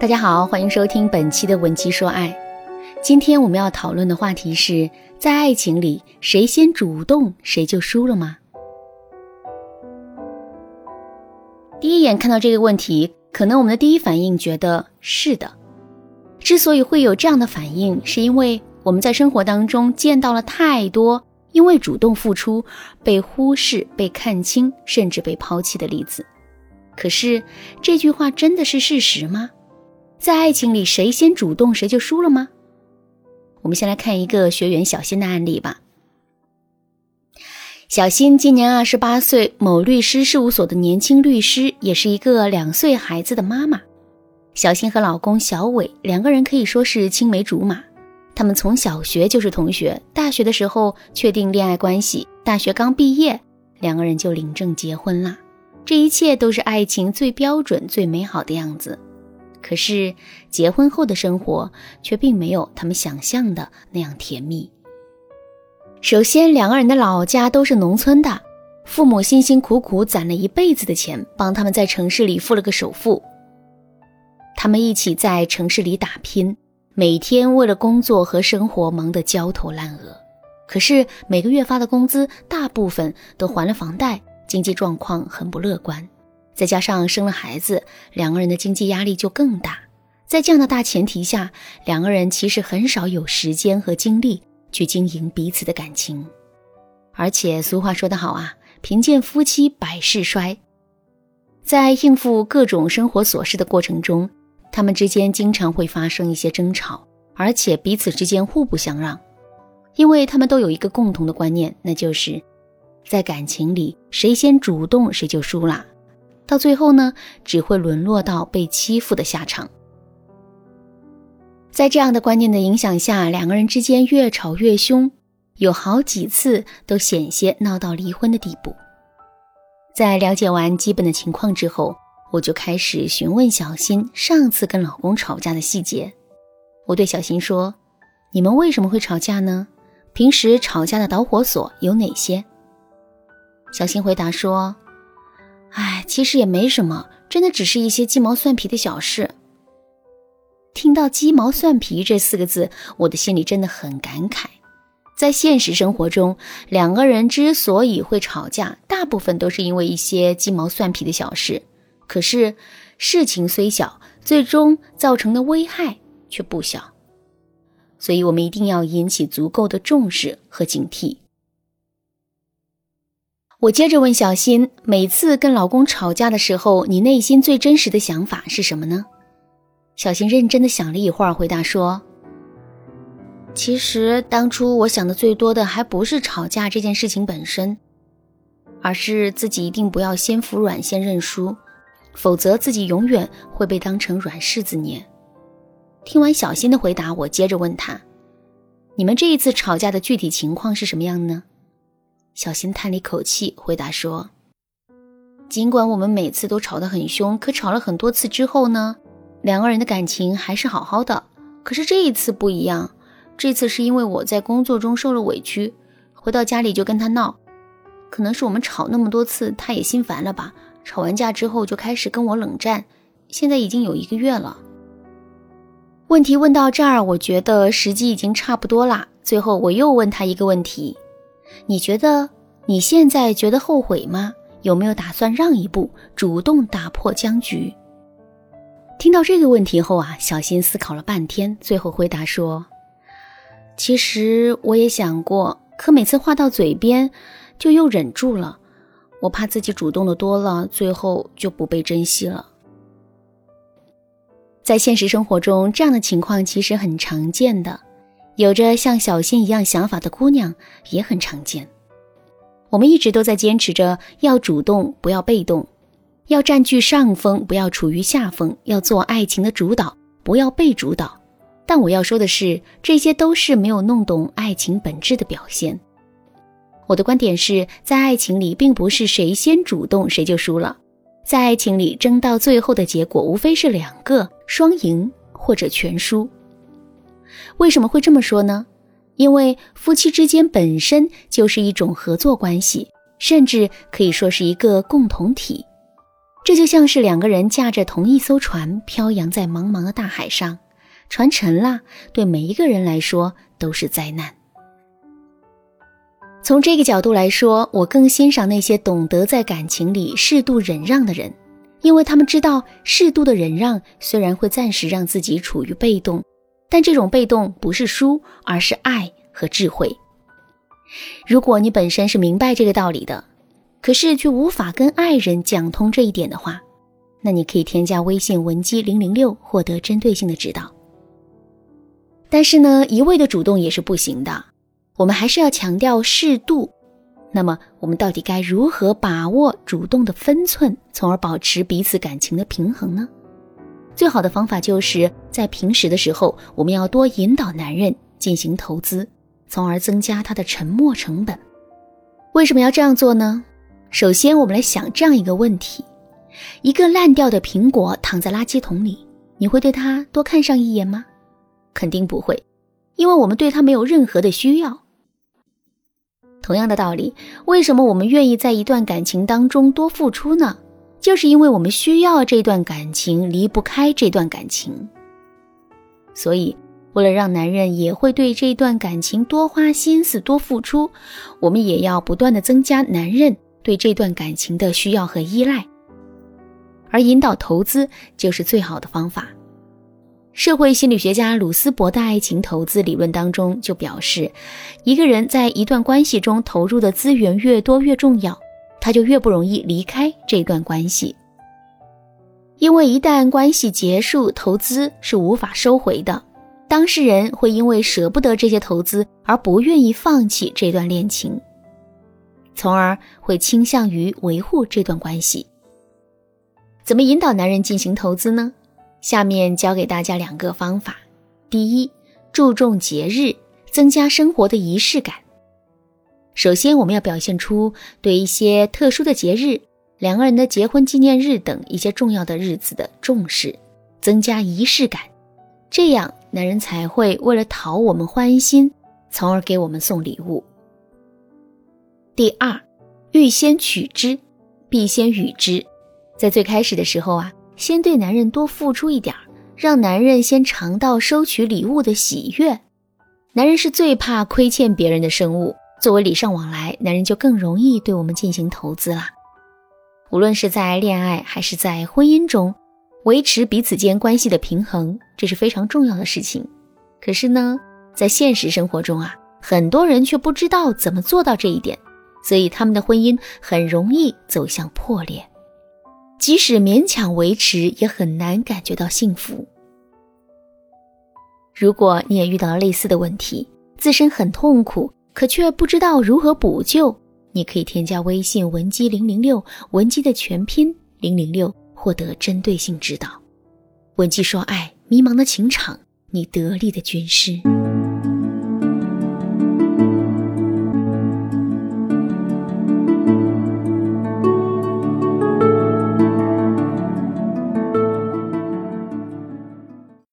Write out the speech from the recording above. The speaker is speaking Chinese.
大家好，欢迎收听本期的《文姬说爱》。今天我们要讨论的话题是在爱情里，谁先主动谁就输了吗？第一眼看到这个问题，可能我们的第一反应觉得是的。之所以会有这样的反应，是因为我们在生活当中见到了太多因为主动付出被忽视、被看轻，甚至被抛弃的例子。可是这句话真的是事实吗？在爱情里，谁先主动谁就输了吗？我们先来看一个学员小新的案例吧。小新今年二十八岁，某律师事务所的年轻律师，也是一个两岁孩子的妈妈。小新和老公小伟两个人可以说是青梅竹马，他们从小学就是同学，大学的时候确定恋爱关系，大学刚毕业，两个人就领证结婚啦。这一切都是爱情最标准、最美好的样子。可是结婚后的生活却并没有他们想象的那样甜蜜。首先，两个人的老家都是农村的，父母辛辛苦苦攒了一辈子的钱，帮他们在城市里付了个首付。他们一起在城市里打拼，每天为了工作和生活忙得焦头烂额。可是每个月发的工资大部分都还了房贷，经济状况很不乐观。再加上生了孩子，两个人的经济压力就更大。在这样的大前提下，两个人其实很少有时间和精力去经营彼此的感情。而且俗话说得好啊，“贫贱夫妻百事衰”。在应付各种生活琐事的过程中，他们之间经常会发生一些争吵，而且彼此之间互不相让，因为他们都有一个共同的观念，那就是在感情里，谁先主动谁就输了。到最后呢，只会沦落到被欺负的下场。在这样的观念的影响下，两个人之间越吵越凶，有好几次都险些闹到离婚的地步。在了解完基本的情况之后，我就开始询问小新上次跟老公吵架的细节。我对小新说：“你们为什么会吵架呢？平时吵架的导火索有哪些？”小新回答说。其实也没什么，真的只是一些鸡毛蒜皮的小事。听到“鸡毛蒜皮”这四个字，我的心里真的很感慨。在现实生活中，两个人之所以会吵架，大部分都是因为一些鸡毛蒜皮的小事。可是，事情虽小，最终造成的危害却不小。所以，我们一定要引起足够的重视和警惕。我接着问小新：“每次跟老公吵架的时候，你内心最真实的想法是什么呢？”小新认真的想了一会儿，回答说：“其实当初我想的最多的还不是吵架这件事情本身，而是自己一定不要先服软，先认输，否则自己永远会被当成软柿子捏。”听完小新的回答，我接着问他：“你们这一次吵架的具体情况是什么样呢？”小新叹了一口气，回答说：“尽管我们每次都吵得很凶，可吵了很多次之后呢，两个人的感情还是好好的。可是这一次不一样，这次是因为我在工作中受了委屈，回到家里就跟他闹。可能是我们吵那么多次，他也心烦了吧？吵完架之后就开始跟我冷战，现在已经有一个月了。”问题问到这儿，我觉得时机已经差不多啦。最后我又问他一个问题。你觉得你现在觉得后悔吗？有没有打算让一步，主动打破僵局？听到这个问题后啊，小新思考了半天，最后回答说：“其实我也想过，可每次话到嘴边，就又忍住了。我怕自己主动的多了，最后就不被珍惜了。”在现实生活中，这样的情况其实很常见的。有着像小新一样想法的姑娘也很常见。我们一直都在坚持着要主动，不要被动；要占据上风，不要处于下风；要做爱情的主导，不要被主导。但我要说的是，这些都是没有弄懂爱情本质的表现。我的观点是在爱情里，并不是谁先主动谁就输了。在爱情里，争到最后的结果，无非是两个双赢或者全输。为什么会这么说呢？因为夫妻之间本身就是一种合作关系，甚至可以说是一个共同体。这就像是两个人驾着同一艘船，漂洋在茫茫的大海上，船沉了，对每一个人来说都是灾难。从这个角度来说，我更欣赏那些懂得在感情里适度忍让的人，因为他们知道，适度的忍让虽然会暂时让自己处于被动，但这种被动不是输，而是爱和智慧。如果你本身是明白这个道理的，可是却无法跟爱人讲通这一点的话，那你可以添加微信文姬零零六，获得针对性的指导。但是呢，一味的主动也是不行的。我们还是要强调适度。那么，我们到底该如何把握主动的分寸，从而保持彼此感情的平衡呢？最好的方法就是在平时的时候，我们要多引导男人进行投资，从而增加他的沉默成本。为什么要这样做呢？首先，我们来想这样一个问题：一个烂掉的苹果躺在垃圾桶里，你会对它多看上一眼吗？肯定不会，因为我们对它没有任何的需要。同样的道理，为什么我们愿意在一段感情当中多付出呢？就是因为我们需要这段感情，离不开这段感情。所以，为了让男人也会对这段感情多花心思、多付出，我们也要不断的增加男人对这段感情的需要和依赖，而引导投资就是最好的方法。社会心理学家鲁斯伯的爱情投资理论当中就表示，一个人在一段关系中投入的资源越多越重要，他就越不容易离开这段关系。因为一旦关系结束，投资是无法收回的，当事人会因为舍不得这些投资而不愿意放弃这段恋情，从而会倾向于维护这段关系。怎么引导男人进行投资呢？下面教给大家两个方法：第一，注重节日，增加生活的仪式感。首先，我们要表现出对一些特殊的节日、两个人的结婚纪念日等一些重要的日子的重视，增加仪式感，这样男人才会为了讨我们欢心，从而给我们送礼物。第二，欲先取之，必先予之。在最开始的时候啊。先对男人多付出一点儿，让男人先尝到收取礼物的喜悦。男人是最怕亏欠别人的生物，作为礼尚往来，男人就更容易对我们进行投资了。无论是在恋爱还是在婚姻中，维持彼此间关系的平衡，这是非常重要的事情。可是呢，在现实生活中啊，很多人却不知道怎么做到这一点，所以他们的婚姻很容易走向破裂。即使勉强维持，也很难感觉到幸福。如果你也遇到了类似的问题，自身很痛苦，可却不知道如何补救，你可以添加微信文姬零零六，文姬的全拼零零六，获得针对性指导。文姬说爱，迷茫的情场，你得力的军师。